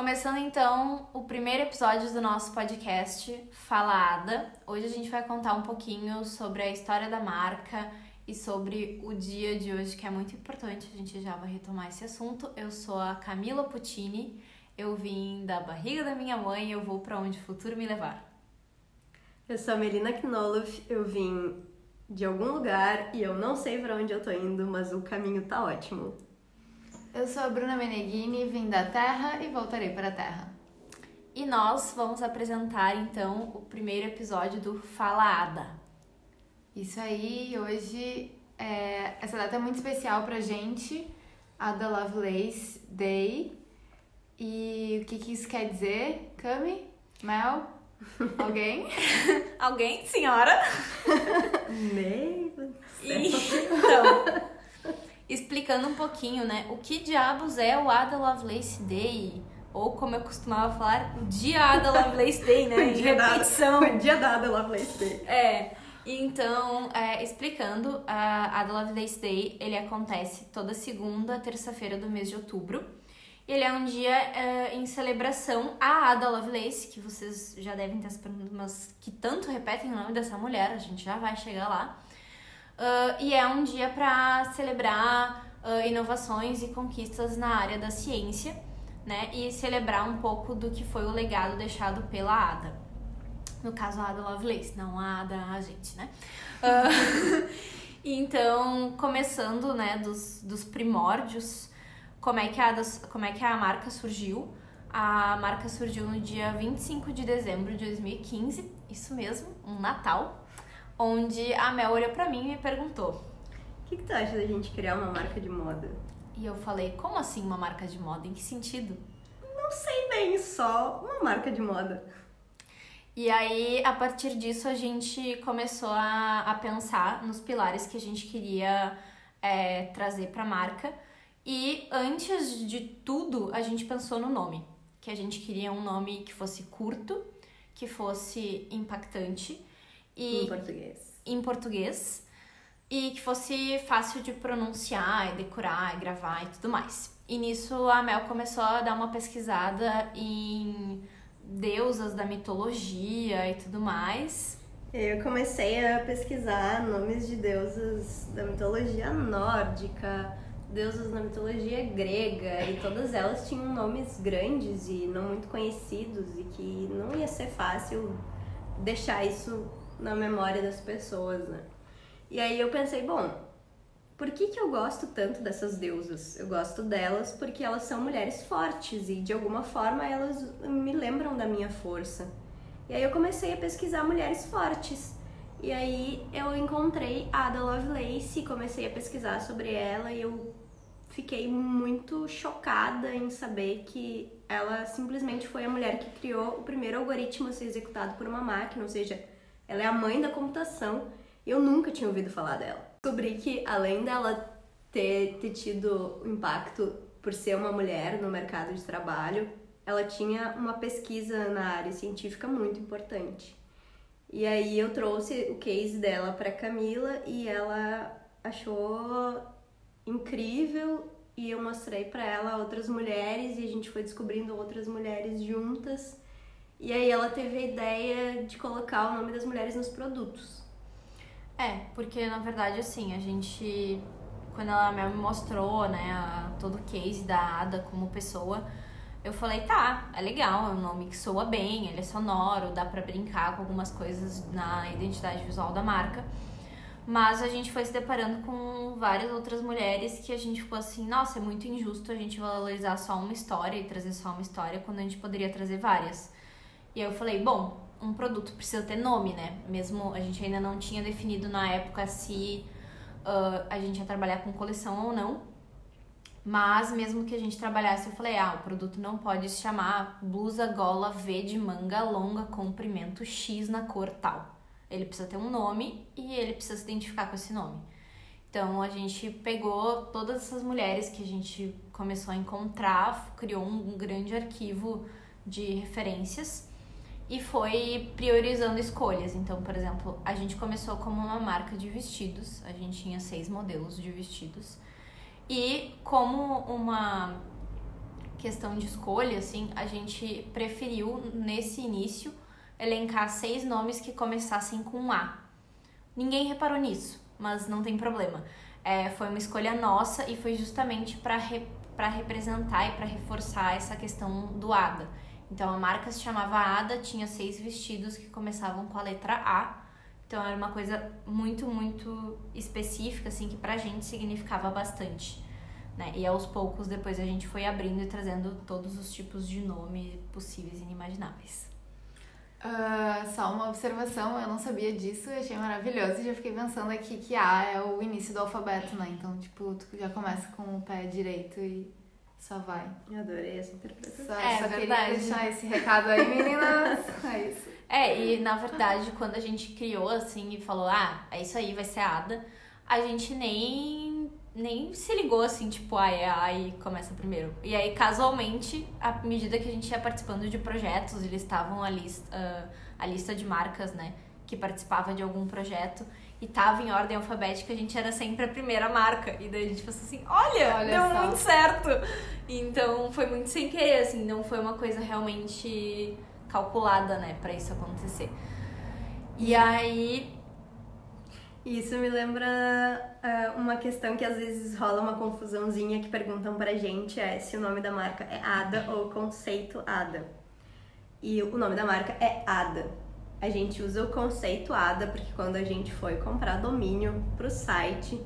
Começando então o primeiro episódio do nosso podcast Fala Ada. Hoje a gente vai contar um pouquinho sobre a história da marca e sobre o dia de hoje, que é muito importante. A gente já vai retomar esse assunto. Eu sou a Camila Puccini, eu vim da barriga da minha mãe e eu vou para onde o futuro me levar. Eu sou a Melina Knoloff, eu vim de algum lugar e eu não sei para onde eu tô indo, mas o caminho tá ótimo. Eu sou a Bruna Meneghini, vim da Terra e voltarei para a Terra. E nós vamos apresentar então o primeiro episódio do Fala Ada. Isso aí, hoje é, essa data é muito especial pra gente, Ada Lovelace Day. E o que, que isso quer dizer, Cami? Mel? Alguém? Alguém, senhora? Meu Então, explicando um pouquinho, né? O que diabos é o Ada Lovelace Day? Ou como eu costumava falar, o dia Ada Lovelace Day, né? Em repetição. O dia da Ada Lovelace Day. É. Então, é, explicando, a Ada Lovelace Day, ele acontece toda segunda, terça-feira do mês de outubro. Ele é um dia é, em celebração à Ada Lovelace, que vocês já devem estar se perguntando, mas que tanto repetem o nome dessa mulher, a gente já vai chegar lá. Uh, e é um dia para celebrar uh, inovações e conquistas na área da ciência, né? E celebrar um pouco do que foi o legado deixado pela Ada. No caso, a Ada Lovelace, não a Ada a gente, né? Uh, então, começando, né, dos, dos primórdios, como é, que a como é que a marca surgiu? A marca surgiu no dia 25 de dezembro de 2015, isso mesmo, um Natal, onde a Mel olhou pra mim e me perguntou: O que, que tu acha da gente criar uma marca de moda? E eu falei: Como assim uma marca de moda? Em que sentido? Não sei bem, só uma marca de moda. E aí, a partir disso, a gente começou a, a pensar nos pilares que a gente queria é, trazer para a marca. E antes de tudo, a gente pensou no nome. Que a gente queria um nome que fosse curto, que fosse impactante e, em português. Em português. E que fosse fácil de pronunciar, e decorar, e gravar e tudo mais. E nisso a Mel começou a dar uma pesquisada em deusas da mitologia e tudo mais. Eu comecei a pesquisar nomes de deusas da mitologia nórdica, deusas da mitologia grega, e todas elas tinham nomes grandes e não muito conhecidos, e que não ia ser fácil deixar isso na memória das pessoas, né? E aí eu pensei, bom, por que, que eu gosto tanto dessas deusas? Eu gosto delas porque elas são mulheres fortes e de alguma forma elas me lembram da minha força. E aí eu comecei a pesquisar mulheres fortes. E aí eu encontrei a Ada Lovelace, comecei a pesquisar sobre ela e eu fiquei muito chocada em saber que ela simplesmente foi a mulher que criou o primeiro algoritmo a ser executado por uma máquina, ou seja, ela é a mãe da computação e eu nunca tinha ouvido falar dela. Descobri que além dela ter, ter tido impacto por ser uma mulher no mercado de trabalho, ela tinha uma pesquisa na área científica muito importante. E aí eu trouxe o case dela para Camila e ela achou incrível e eu mostrei para ela outras mulheres e a gente foi descobrindo outras mulheres juntas e aí ela teve a ideia de colocar o nome das mulheres nos produtos. É, porque na verdade assim, a gente quando ela me mostrou, né, a, todo o case da Ada como pessoa, eu falei, tá, é legal, é um nome que soa bem, ele é sonoro, dá para brincar com algumas coisas na identidade visual da marca. Mas a gente foi se deparando com várias outras mulheres que a gente ficou assim, nossa, é muito injusto a gente valorizar só uma história e trazer só uma história quando a gente poderia trazer várias. E eu falei, bom, um produto precisa ter nome, né? Mesmo a gente ainda não tinha definido na época se uh, a gente ia trabalhar com coleção ou não. Mas mesmo que a gente trabalhasse, eu falei, ah, o produto não pode se chamar blusa gola V de manga longa comprimento X na cor tal. Ele precisa ter um nome e ele precisa se identificar com esse nome. Então a gente pegou todas essas mulheres que a gente começou a encontrar, criou um grande arquivo de referências e foi priorizando escolhas. Então, por exemplo, a gente começou como uma marca de vestidos, a gente tinha seis modelos de vestidos. E como uma questão de escolha, assim, a gente preferiu, nesse início, elencar seis nomes que começassem com A. Ninguém reparou nisso, mas não tem problema. É, foi uma escolha nossa e foi justamente para re, representar e para reforçar essa questão do ADA. Então a marca se chamava ADA, tinha seis vestidos que começavam com a letra A. Então era uma coisa muito, muito específica, assim, que pra gente significava bastante. Né? E aos poucos depois a gente foi abrindo e trazendo todos os tipos de nome possíveis e inimagináveis. Uh, só uma observação, eu não sabia disso, achei maravilhoso e já fiquei pensando aqui que A é o início do alfabeto, né? Então, tipo, tu já começa com o pé direito e só vai. Eu adorei essa interpretação. Só, é, só verdade. queria deixar esse recado aí, meninas. É isso. É, e na verdade, quando a gente criou assim e falou, ah, é isso aí, vai ser a Ada, a gente nem nem se ligou assim, tipo, ah, é aí começa primeiro. E aí, casualmente, à medida que a gente ia participando de projetos, eles estavam a lista, uh, a lista de marcas, né, que participava de algum projeto e tava em ordem alfabética, a gente era sempre a primeira marca. E daí a gente pensou assim, olha, olha deu só. muito certo. Então foi muito sem querer, assim, não foi uma coisa realmente calculada, né, para isso acontecer. E aí isso me lembra uh, uma questão que às vezes rola uma confusãozinha que perguntam pra gente é se o nome da marca é ADA ou conceito ADA. E o nome da marca é ADA. A gente usa o conceito ADA porque quando a gente foi comprar domínio pro site,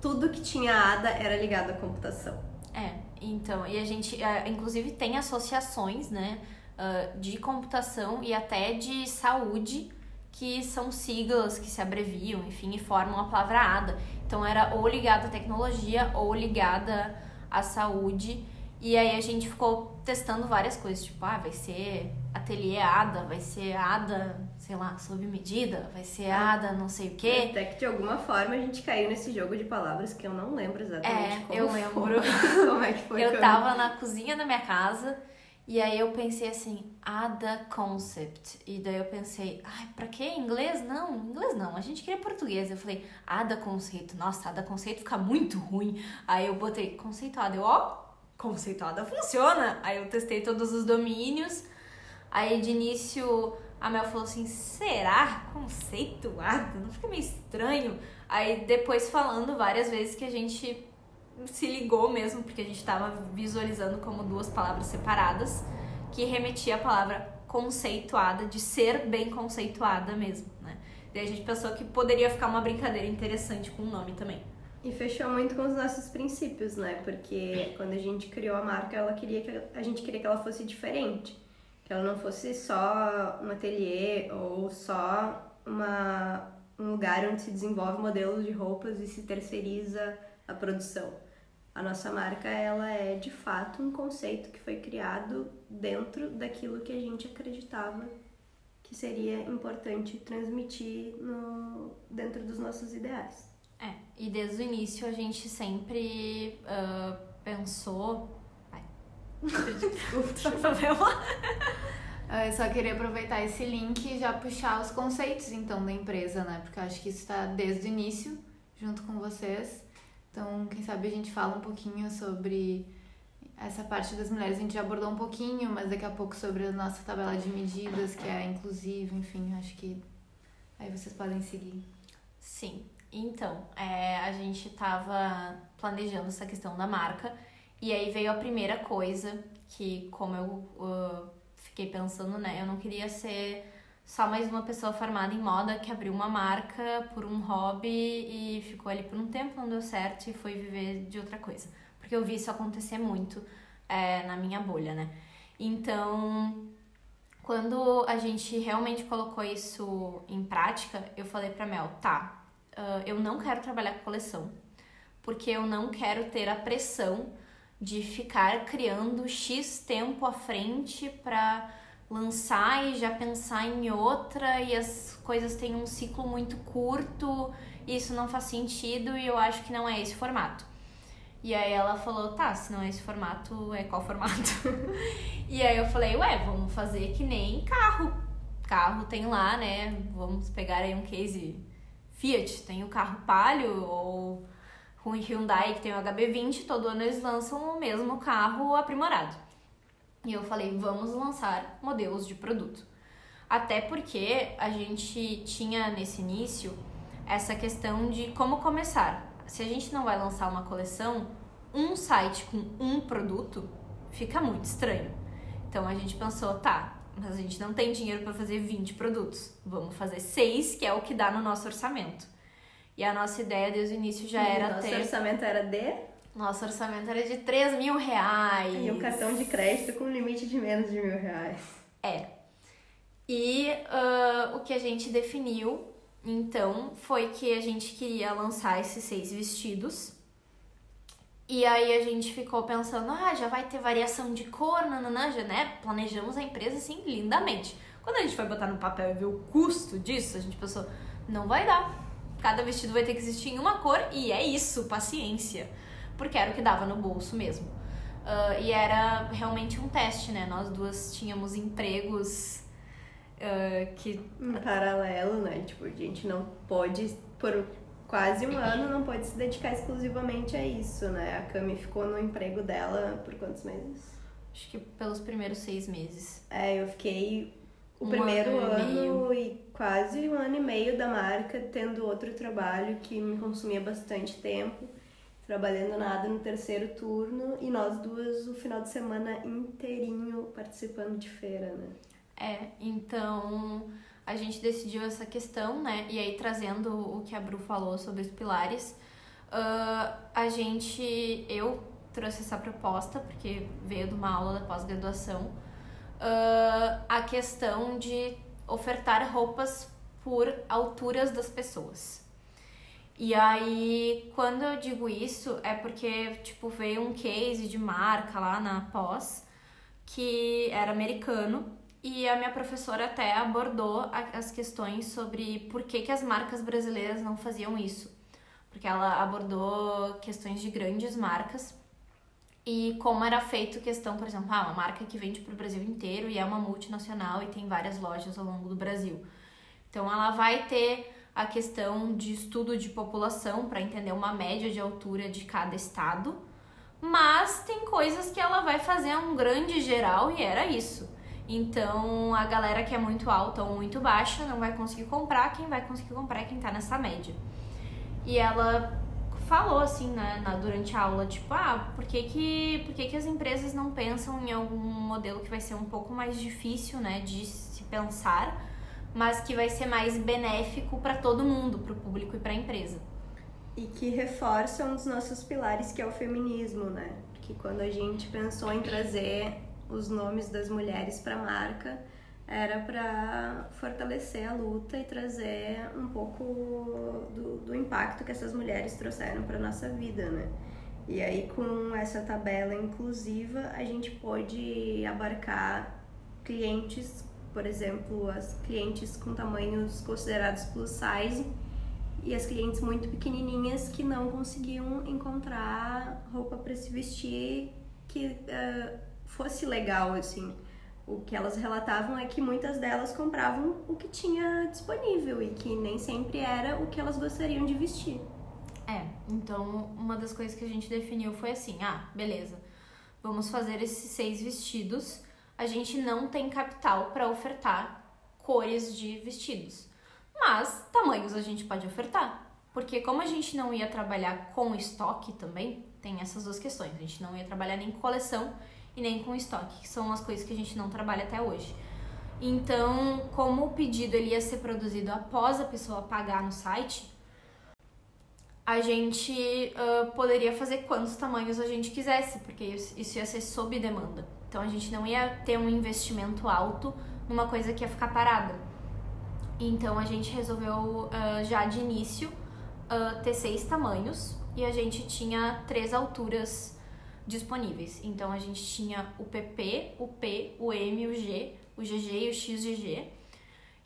tudo que tinha ADA era ligado à computação. É, então, e a gente, uh, inclusive, tem associações, né, uh, de computação e até de saúde que são siglas que se abreviam, enfim, e formam a palavra ADA. Então era ou ligada à tecnologia ou ligada à saúde. E aí a gente ficou testando várias coisas, tipo, ah, vai ser ateliê ADA, vai ser ADA, sei lá, sob medida, vai ser. ADA, não sei o quê. Até que de alguma forma a gente caiu nesse jogo de palavras que eu não lembro exatamente é, como eu lembro. como é que foi. Eu tava na cozinha da minha casa e aí eu pensei assim, Ada Concept. E daí eu pensei, ai, pra que inglês? Não, inglês não, a gente queria português. Eu falei, Ada Conceito. Nossa, Ada Conceito fica muito ruim. Aí eu botei conceituada. Eu, ó, conceituada funciona. Aí eu testei todos os domínios. Aí de início a Mel falou assim, será conceituada? Não fica meio estranho? Aí depois falando várias vezes que a gente se ligou mesmo, porque a gente estava visualizando como duas palavras separadas, que remetia a palavra conceituada, de ser bem conceituada mesmo, né? Daí a gente pensou que poderia ficar uma brincadeira interessante com o nome também. E fechou muito com os nossos princípios, né? Porque quando a gente criou a marca, ela queria que a gente queria que ela fosse diferente, que ela não fosse só um ateliê ou só uma um lugar onde se desenvolve modelos de roupas e se terceiriza a produção. A nossa marca, ela é de fato um conceito que foi criado dentro daquilo que a gente acreditava que seria importante transmitir no, dentro dos nossos ideais. É, e desde o início a gente sempre uh, pensou. Ai. Eu só queria aproveitar esse link e já puxar os conceitos então da empresa, né? Porque eu acho que isso está desde o início, junto com vocês. Então, quem sabe a gente fala um pouquinho sobre essa parte das mulheres. A gente já abordou um pouquinho, mas daqui a pouco sobre a nossa tabela de medidas, que é inclusiva, enfim, acho que aí vocês podem seguir. Sim. Então, é, a gente estava planejando essa questão da marca e aí veio a primeira coisa que, como eu uh, fiquei pensando, né, eu não queria ser só mais uma pessoa formada em moda que abriu uma marca por um hobby e ficou ali por um tempo, não deu certo e foi viver de outra coisa. Porque eu vi isso acontecer muito é, na minha bolha, né? Então, quando a gente realmente colocou isso em prática, eu falei pra Mel, tá, uh, eu não quero trabalhar com coleção, porque eu não quero ter a pressão de ficar criando X tempo à frente pra lançar e já pensar em outra e as coisas têm um ciclo muito curto, isso não faz sentido e eu acho que não é esse formato. E aí ela falou, tá, se não é esse formato, é qual formato? e aí eu falei, ué, vamos fazer que nem carro. Carro tem lá, né? Vamos pegar aí um case Fiat, tem o carro Palio ou O Hyundai, que tem o HB20, todo ano eles lançam o mesmo carro aprimorado. E eu falei, vamos lançar modelos de produto. Até porque a gente tinha nesse início essa questão de como começar. Se a gente não vai lançar uma coleção, um site com um produto fica muito estranho. Então a gente pensou, tá, mas a gente não tem dinheiro para fazer 20 produtos. Vamos fazer seis, que é o que dá no nosso orçamento. E a nossa ideia desde o início já e era nosso ter. orçamento era de Nosso orçamento era de 3 mil reais. e um cartão de crédito com limite de menos de mil reais. É. E ah, o que a gente definiu, então, foi que a gente queria lançar esses seis vestidos. E aí a gente ficou pensando, ah, já vai ter variação de cor, nananã, já, né? Planejamos a empresa assim lindamente. Quando a gente foi botar no papel e ver o custo disso, a gente pensou, não vai dar. Cada vestido vai ter que existir em uma cor e é isso, paciência. Porque era o que dava no bolso mesmo. Ah, e era realmente um teste, né? Nós duas tínhamos empregos ah, que Em paralelo, né? Tipo, a gente não pode, por quase um ano, não pode se dedicar exclusivamente a isso, né? A Cami ficou no emprego dela por quantos meses? acho que pelos primeiros seis meses. É, eu fiquei o Um primeiro ano e ano e quase um ano e meio da marca tendo outro trabalho que me consumia bastante tempo, trabalhando nada no terceiro turno e nós duas o final de semana inteirinho participando de feira, né? É, então a gente decidiu essa questão, né? E aí trazendo o que a Bru falou sobre os pilares, ah, a gente, eu trouxe essa proposta porque veio de uma aula da pós-graduação, ah, a questão de ofertar roupas por alturas das pessoas. E aí, quando eu digo isso, é porque, tipo, veio um case de marca lá na pós, que era americano, e a minha professora até abordou as questões sobre por que, que as marcas brasileiras não faziam isso. Porque ela abordou questões de grandes marcas e como era feito questão, por exemplo, ah, uma marca que vende para o Brasil inteiro e é uma multinacional e tem várias lojas ao longo do Brasil. Então ela vai ter a questão de estudo de população para entender uma média de altura de cada estado, mas tem coisas que ela vai fazer um grande geral e era isso. Então a galera que é muito alta ou muito baixa não vai conseguir comprar, quem vai conseguir comprar é quem tá nessa média. E ela falou assim, né, na, durante a aula, tipo, ah, por que que, por que que as empresas não pensam em algum modelo que vai ser um pouco mais difícil, né, de se pensar, mas que vai ser mais benéfico para todo mundo, para o público e para a empresa. E que reforça um dos nossos pilares, que é o feminismo, né? Que quando a gente pensou em trazer os nomes das mulheres para a marca, era para fortalecer a luta e trazer um pouco do, do impacto que essas mulheres trouxeram para nossa vida, né? E aí, com essa tabela inclusiva, a gente pôde abarcar clientes, por exemplo, as clientes com tamanhos considerados plus size e as clientes muito pequenininhas que não conseguiam encontrar roupa para se vestir que eh, fosse legal, assim. O que elas relatavam é que muitas delas compravam o que tinha disponível e que nem sempre era o que elas gostariam de vestir. É, então uma das coisas que a gente definiu foi assim: ah, beleza, vamos fazer esses seis vestidos. A gente não tem capital para ofertar cores de vestidos, mas tamanhos a gente pode ofertar. Porque como a gente não ia trabalhar com estoque também, tem essas duas questões. A gente não ia trabalhar nem coleção e nem com estoque, que são as coisas que a gente não trabalha até hoje. Então, como o pedido ele ia ser produzido após a pessoa pagar no site, a gente ah, poderia fazer quantos tamanhos a gente quisesse, porque isso ia ser sob demanda. Então a gente não ia ter um investimento alto numa coisa que ia ficar parada. Então a gente resolveu ah, já de início ah, ter seis tamanhos e a gente tinha três alturas disponíveis. Então a gente tinha o PP, o P, o M, o G, o GG e o XGG.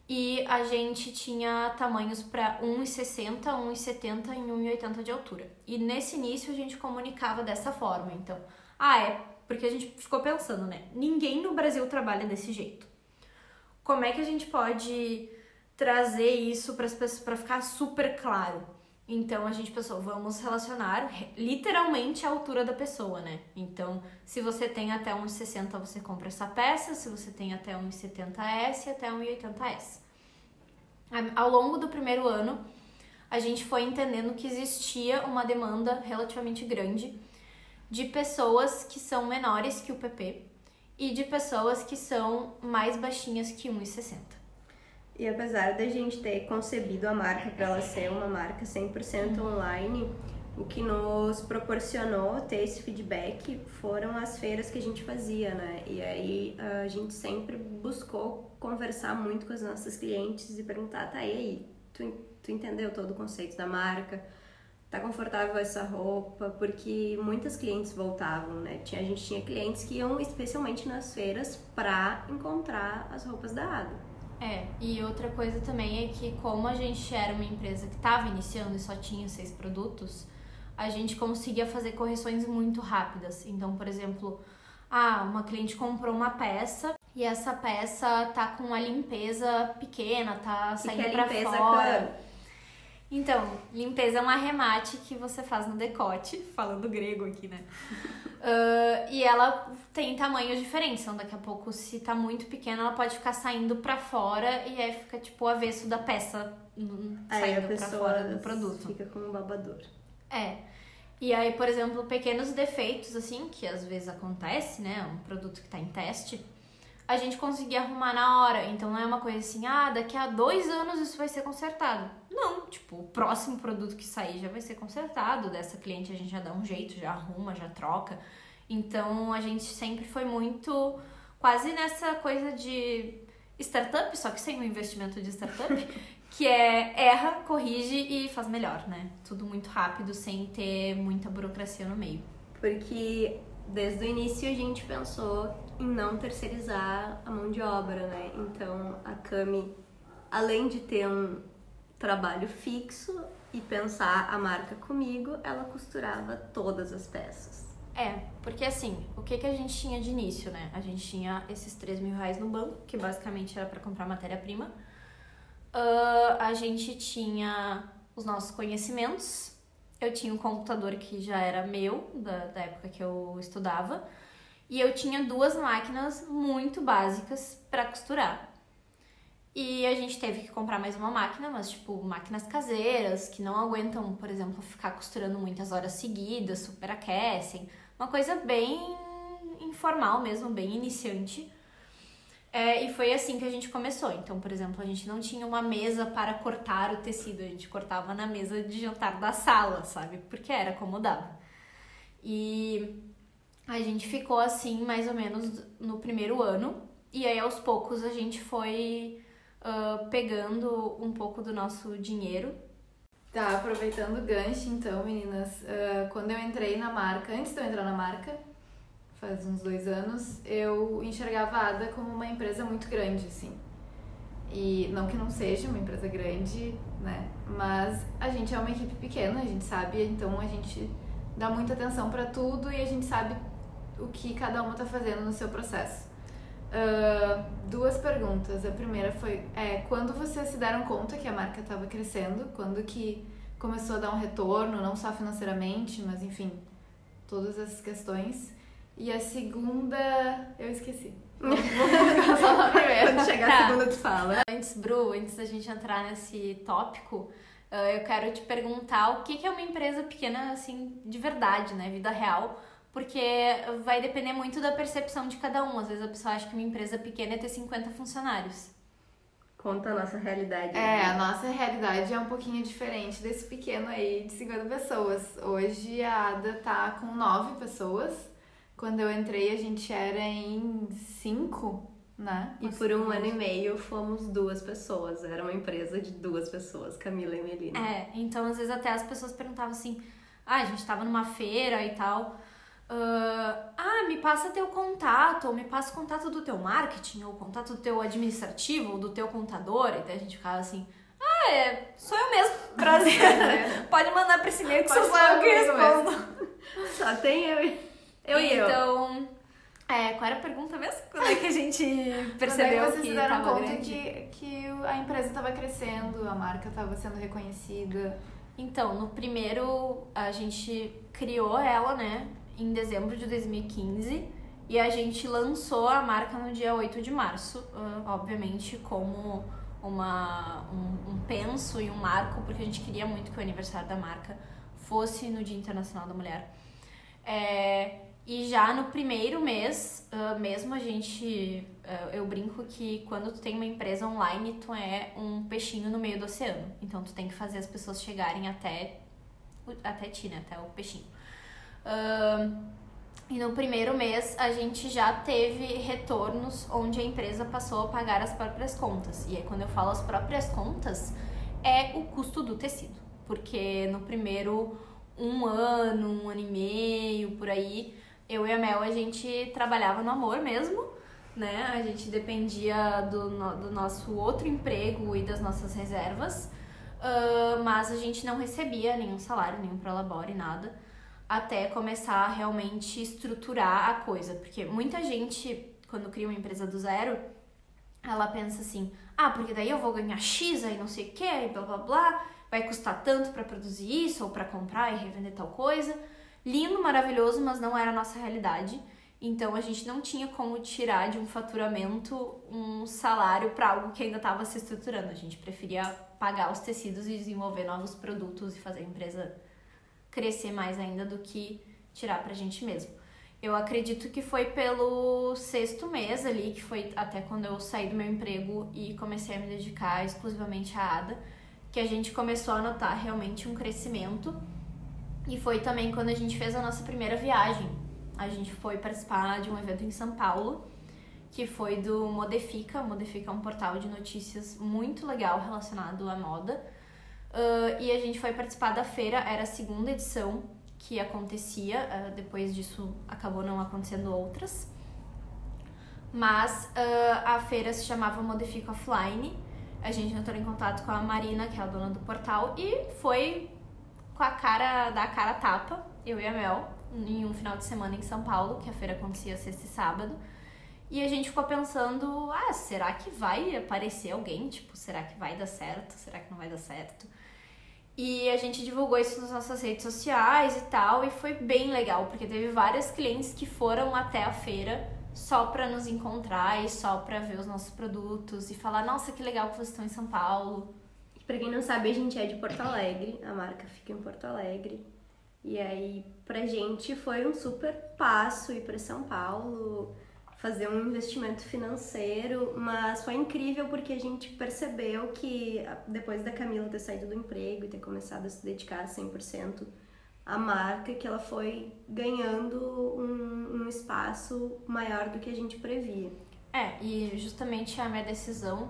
E a gente tinha tamanhos para 1,60, 1,70 e 1,80 de altura. E nesse início a gente comunicava dessa forma. Então, ah, é porque a gente ficou pensando, né? Ninguém no Brasil trabalha desse jeito. Como é que a gente pode trazer isso para as pessoas para ficar super claro? Então a gente pensou, vamos relacionar literalmente a altura da pessoa, né? Então, se você tem até 1,60, você compra essa peça, se você tem até 1,70S, até 1,80S. Ao longo do primeiro ano, a gente foi entendendo que existia uma demanda relativamente grande de pessoas que são menores que o PP e de pessoas que são mais baixinhas que 1,60. E apesar da gente ter concebido a marca para ela ser uma marca 100% online, o que nos proporcionou ter esse feedback foram as feiras que a gente fazia, né? E aí a gente sempre buscou conversar muito com as nossas clientes e perguntar, tá, e aí, tu, tu entendeu todo o conceito da marca? Tá confortável essa roupa? Porque muitas clientes voltavam, né? Tinha, a gente tinha clientes que iam especialmente nas feiras para encontrar as roupas da Ada. É, e outra coisa também é que como a gente era uma empresa que estava iniciando e só tinha seis produtos, a gente conseguia fazer correções muito rápidas. Então, por exemplo, ah, uma cliente comprou uma peça e essa peça tá com a limpeza pequena, tá saindo é pra fora. Então, limpeza é um arremate que você faz no decote, falando grego aqui, né? uh, e ela tem tamanhos diferentes, então daqui a pouco, se tá muito pequena, ela pode ficar saindo pra fora e aí fica tipo o avesso da peça saindo pra fora do produto. Fica como um babador. É. E aí, por exemplo, pequenos defeitos, assim, que às vezes acontece, né? Um produto que tá em teste a gente conseguir arrumar na hora. Então não é uma coisa assim, ah, daqui a dois anos isso vai ser consertado. Não, tipo, o próximo produto que sair já vai ser consertado. Dessa cliente a gente já dá um jeito, já arruma, já troca. Então a gente sempre foi muito quase nessa coisa de startup, só que sem o investimento de startup, que é erra, corrige e faz melhor, né? Tudo muito rápido, sem ter muita burocracia no meio. Porque desde o início a gente pensou em não terceirizar a mão de obra, né? Então a Cami, além de ter um trabalho fixo e pensar a marca comigo, ela costurava todas as peças. É, porque assim, o que, que a gente tinha de início, né? A gente tinha esses 3 mil reais no banco, que basicamente era para comprar matéria-prima. Uh, a gente tinha os nossos conhecimentos. Eu tinha um computador que já era meu, da, da época que eu estudava. E eu tinha duas máquinas muito básicas para costurar. E a gente teve que comprar mais uma máquina, mas tipo, máquinas caseiras que não aguentam, por exemplo, ficar costurando muitas horas seguidas, superaquecem. Uma coisa bem informal mesmo, bem iniciante. É, e foi assim que a gente começou. Então, por exemplo, a gente não tinha uma mesa para cortar o tecido, a gente cortava na mesa de jantar da sala, sabe? Porque era como dava. E a gente ficou assim mais ou menos no primeiro ano. E aí aos poucos a gente foi uh, pegando um pouco do nosso dinheiro. Tá, aproveitando o gancho então, meninas. Uh, quando eu entrei na marca, antes de eu entrar na marca, faz uns dois anos, eu enxergava a Ada como uma empresa muito grande, assim. E não que não seja uma empresa grande, né? Mas a gente é uma equipe pequena, a gente sabe, então a gente dá muita atenção para tudo e a gente sabe o que cada uma está fazendo no seu processo. Uh, duas perguntas. A primeira foi é, quando vocês se deram conta que a marca estava crescendo, quando que começou a dar um retorno, não só financeiramente, mas enfim, todas essas questões. E a segunda, eu esqueci. Vou só na primeira. Quando chegar tá. a segunda, tu fala. Antes, Bru, antes da gente entrar nesse tópico, eu quero te perguntar o que é uma empresa pequena, assim, de verdade, né? Vida real porque vai depender muito da percepção de cada um. Às vezes a pessoa acha que uma empresa pequena é ter 50 funcionários. Conta a nossa realidade. É, né? a nossa realidade é um pouquinho diferente desse pequeno aí de 50 pessoas. Hoje a Ada tá com 9 pessoas. Quando eu entrei a gente era em 5, né? E por um ano e meio fomos duas pessoas. Era uma empresa de duas pessoas, Camila e Melina. É, então às vezes até as pessoas perguntavam assim: ah, a gente tava numa feira e tal. Uh, ah, me passa teu contato, ou me passa o contato do teu marketing, ou o contato do teu administrativo, ou do teu contador. E daí a gente ficava assim, ah, é, sou eu mesmo, prazer. Pode mandar pra esse e-mail que sou eu que respondo. Só tem eu, eu e eu. Então, é, qual era a pergunta mesmo? Quando é que a gente percebeu Quando é que, vocês que deram conta grande? que, que a empresa estava crescendo, a marca estava sendo reconhecida? Então, no primeiro, a gente criou ela, né, em dezembro de 2015 e a gente lançou a marca no dia 8 de março, uh, obviamente como uma, um, um penso e um marco, porque a gente queria muito que o aniversário da marca fosse no Dia Internacional da Mulher. É, e já no primeiro mês, uh, mesmo a gente. Uh, eu brinco que quando tu tem uma empresa online, tu é um peixinho no meio do oceano. Então tu tem que fazer as pessoas chegarem até, até ti, né? Até o peixinho. Uh, e no primeiro mês a gente já teve retornos onde a empresa passou a pagar as próprias contas. E aí, quando eu falo as próprias contas, é o custo do tecido. Porque no primeiro um ano, um ano e meio, por aí, eu e a Mel, a gente trabalhava no amor mesmo, né? A gente dependia do, do nosso outro emprego e das nossas reservas, uh, mas a gente não recebia nenhum salário, nenhum prolabore, nada, até começar a realmente estruturar a coisa. Porque muita gente, quando cria uma empresa do zero, ela pensa assim, ah, porque daí eu vou ganhar X aí não sei o que, e blá blá blá, vai custar tanto para produzir isso ou para comprar e revender tal coisa. Lindo, maravilhoso, mas não era a nossa realidade. Então a gente não tinha como tirar de um faturamento um salário para algo que ainda estava se estruturando. A gente preferia pagar os tecidos e desenvolver novos produtos e fazer a empresa crescer mais ainda do que tirar para a gente mesmo. Eu acredito que foi pelo sexto mês ali, que foi até quando eu saí do meu emprego e comecei a me dedicar exclusivamente à ADA que a gente começou a notar realmente um crescimento. E foi também quando a gente fez a nossa primeira viagem. A gente foi participar de um evento em São Paulo, que foi do Modefica. Modefica é um portal de notícias muito legal relacionado à moda. Uh, e a gente foi participar da feira, era a segunda edição que acontecia, uh, depois disso acabou não acontecendo outras. Mas uh, a feira se chamava Modefica Offline a gente entrou em contato com a Marina, que é a dona do portal, e foi com a cara da cara tapa, eu e a Mel, em um final de semana em São Paulo, que a feira acontecia sexta e sábado. E a gente ficou pensando, ah, será que vai aparecer alguém? Tipo, será que vai dar certo? Será que não vai dar certo? E a gente divulgou isso nas nossas redes sociais e tal, e foi bem legal, porque teve várias clientes que foram até a feira só para nos encontrar e só para ver os nossos produtos e falar, nossa, que legal que vocês estão em São Paulo. Pra quem não sabe, a gente é de Porto Alegre, a marca fica em Porto Alegre. E aí, pra gente foi um super passo ir para São Paulo, fazer um investimento financeiro, mas foi incrível porque a gente percebeu que depois da Camila ter saído do emprego e ter começado a se dedicar 100% a marca que ela foi ganhando um, um espaço maior do que a gente previa. É, e justamente a minha decisão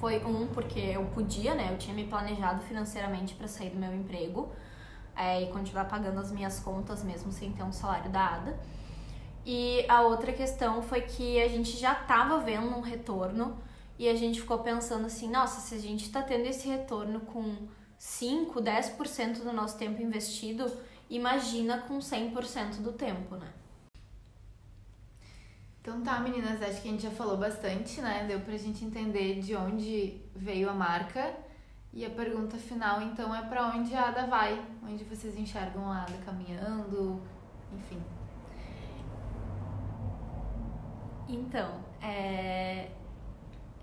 foi um porque eu podia, né? Eu tinha me planejado financeiramente para sair do meu emprego é, e continuar pagando as minhas contas mesmo sem ter um salário dado. E a outra questão foi que a gente já estava vendo um retorno e a gente ficou pensando assim, nossa, se a gente está tendo esse retorno com 5, 10% do nosso tempo investido, imagina com 100% do tempo, né? Então tá, meninas, acho que a gente já falou bastante, né? Deu pra gente entender de onde veio a marca. E a pergunta final, então, é para onde a Ada vai? Onde vocês enxergam a Ada caminhando? Enfim. Então, é...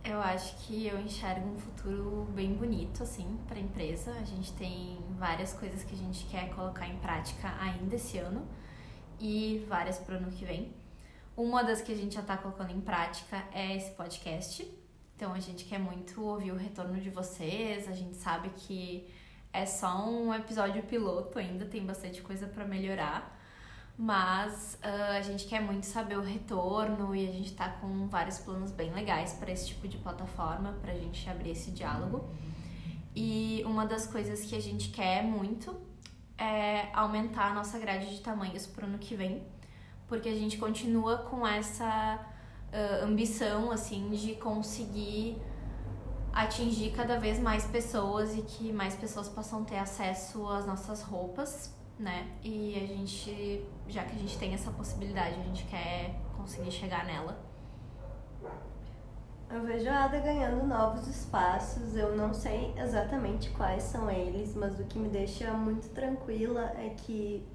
Eu acho que eu enxergo um futuro bem bonito, assim, para a empresa. A gente tem várias coisas que a gente quer colocar em prática ainda esse ano e várias para o ano que vem. Uma das que a gente já está colocando em prática é esse podcast. Então a gente quer muito ouvir o retorno de vocês. A gente sabe que é só um episódio piloto, ainda tem bastante coisa para melhorar mas uh, a gente quer muito saber o retorno e a gente tá com vários planos bem legais para esse tipo de plataforma, pra gente abrir esse diálogo. E uma das coisas que a gente quer muito é aumentar a nossa grade de tamanhos pro ano que vem, porque a gente continua com essa uh, ambição, assim, de conseguir atingir cada vez mais pessoas e que mais pessoas possam ter acesso às nossas roupas né? E a gente, já que a gente tem essa possibilidade, a gente quer conseguir chegar nela. Eu vejo a Ada ganhando novos espaços, eu não sei exatamente quais são eles, mas o que me deixa muito tranquila é que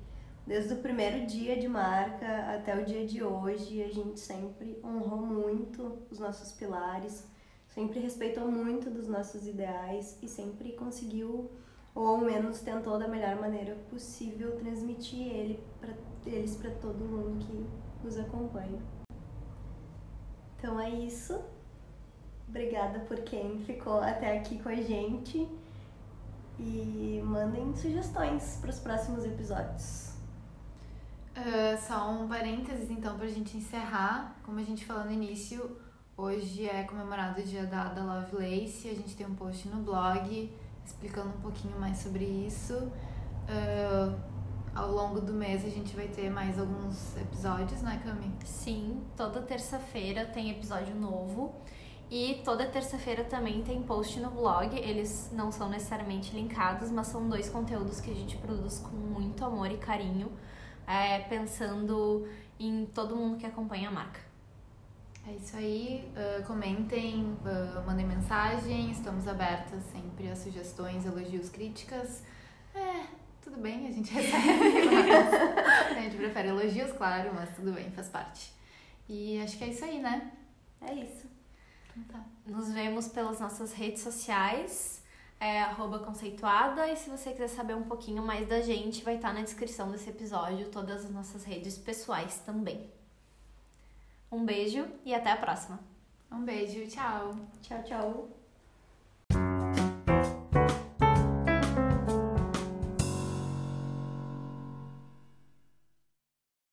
desde o primeiro dia de marca até o dia de hoje, a gente sempre honrou muito os nossos pilares, sempre respeitou muito dos nossos ideais e sempre conseguiu, ou ao menos tentou da melhor maneira possível, transmitir ele pra, eles para todo mundo que nos acompanha. Então é isso. Obrigada por quem ficou até aqui com a gente. E mandem sugestões para os próximos episódios. Uh, só um parênteses, então, pra gente encerrar. Como a gente falou no início, hoje é comemorado o dia da Ada Lovelace. A gente tem um post no blog explicando um pouquinho mais sobre isso. Uh, ao longo do mês a gente vai ter mais alguns episódios, né, Cami? Sim, toda terça-feira tem episódio novo. E toda terça-feira também tem post no blog. Eles não são necessariamente linkados, mas são dois conteúdos que a gente produz com muito amor e carinho, é, pensando em todo mundo que acompanha a marca. É isso aí. Uh, comentem, uh, mandem mensagem. Estamos abertas sempre a sugestões, elogios, críticas. É, tudo bem, a gente recebe. Mas a gente prefere elogios, claro, mas tudo bem, faz parte. E acho que é isso aí, né? É isso. Tá. Nos vemos pelas nossas redes sociais, é, conceituada. E se você quiser saber um pouquinho mais da gente, vai estar na descrição desse episódio todas as nossas redes pessoais também. Um beijo e até a próxima. Um beijo, tchau. Tchau, tchau.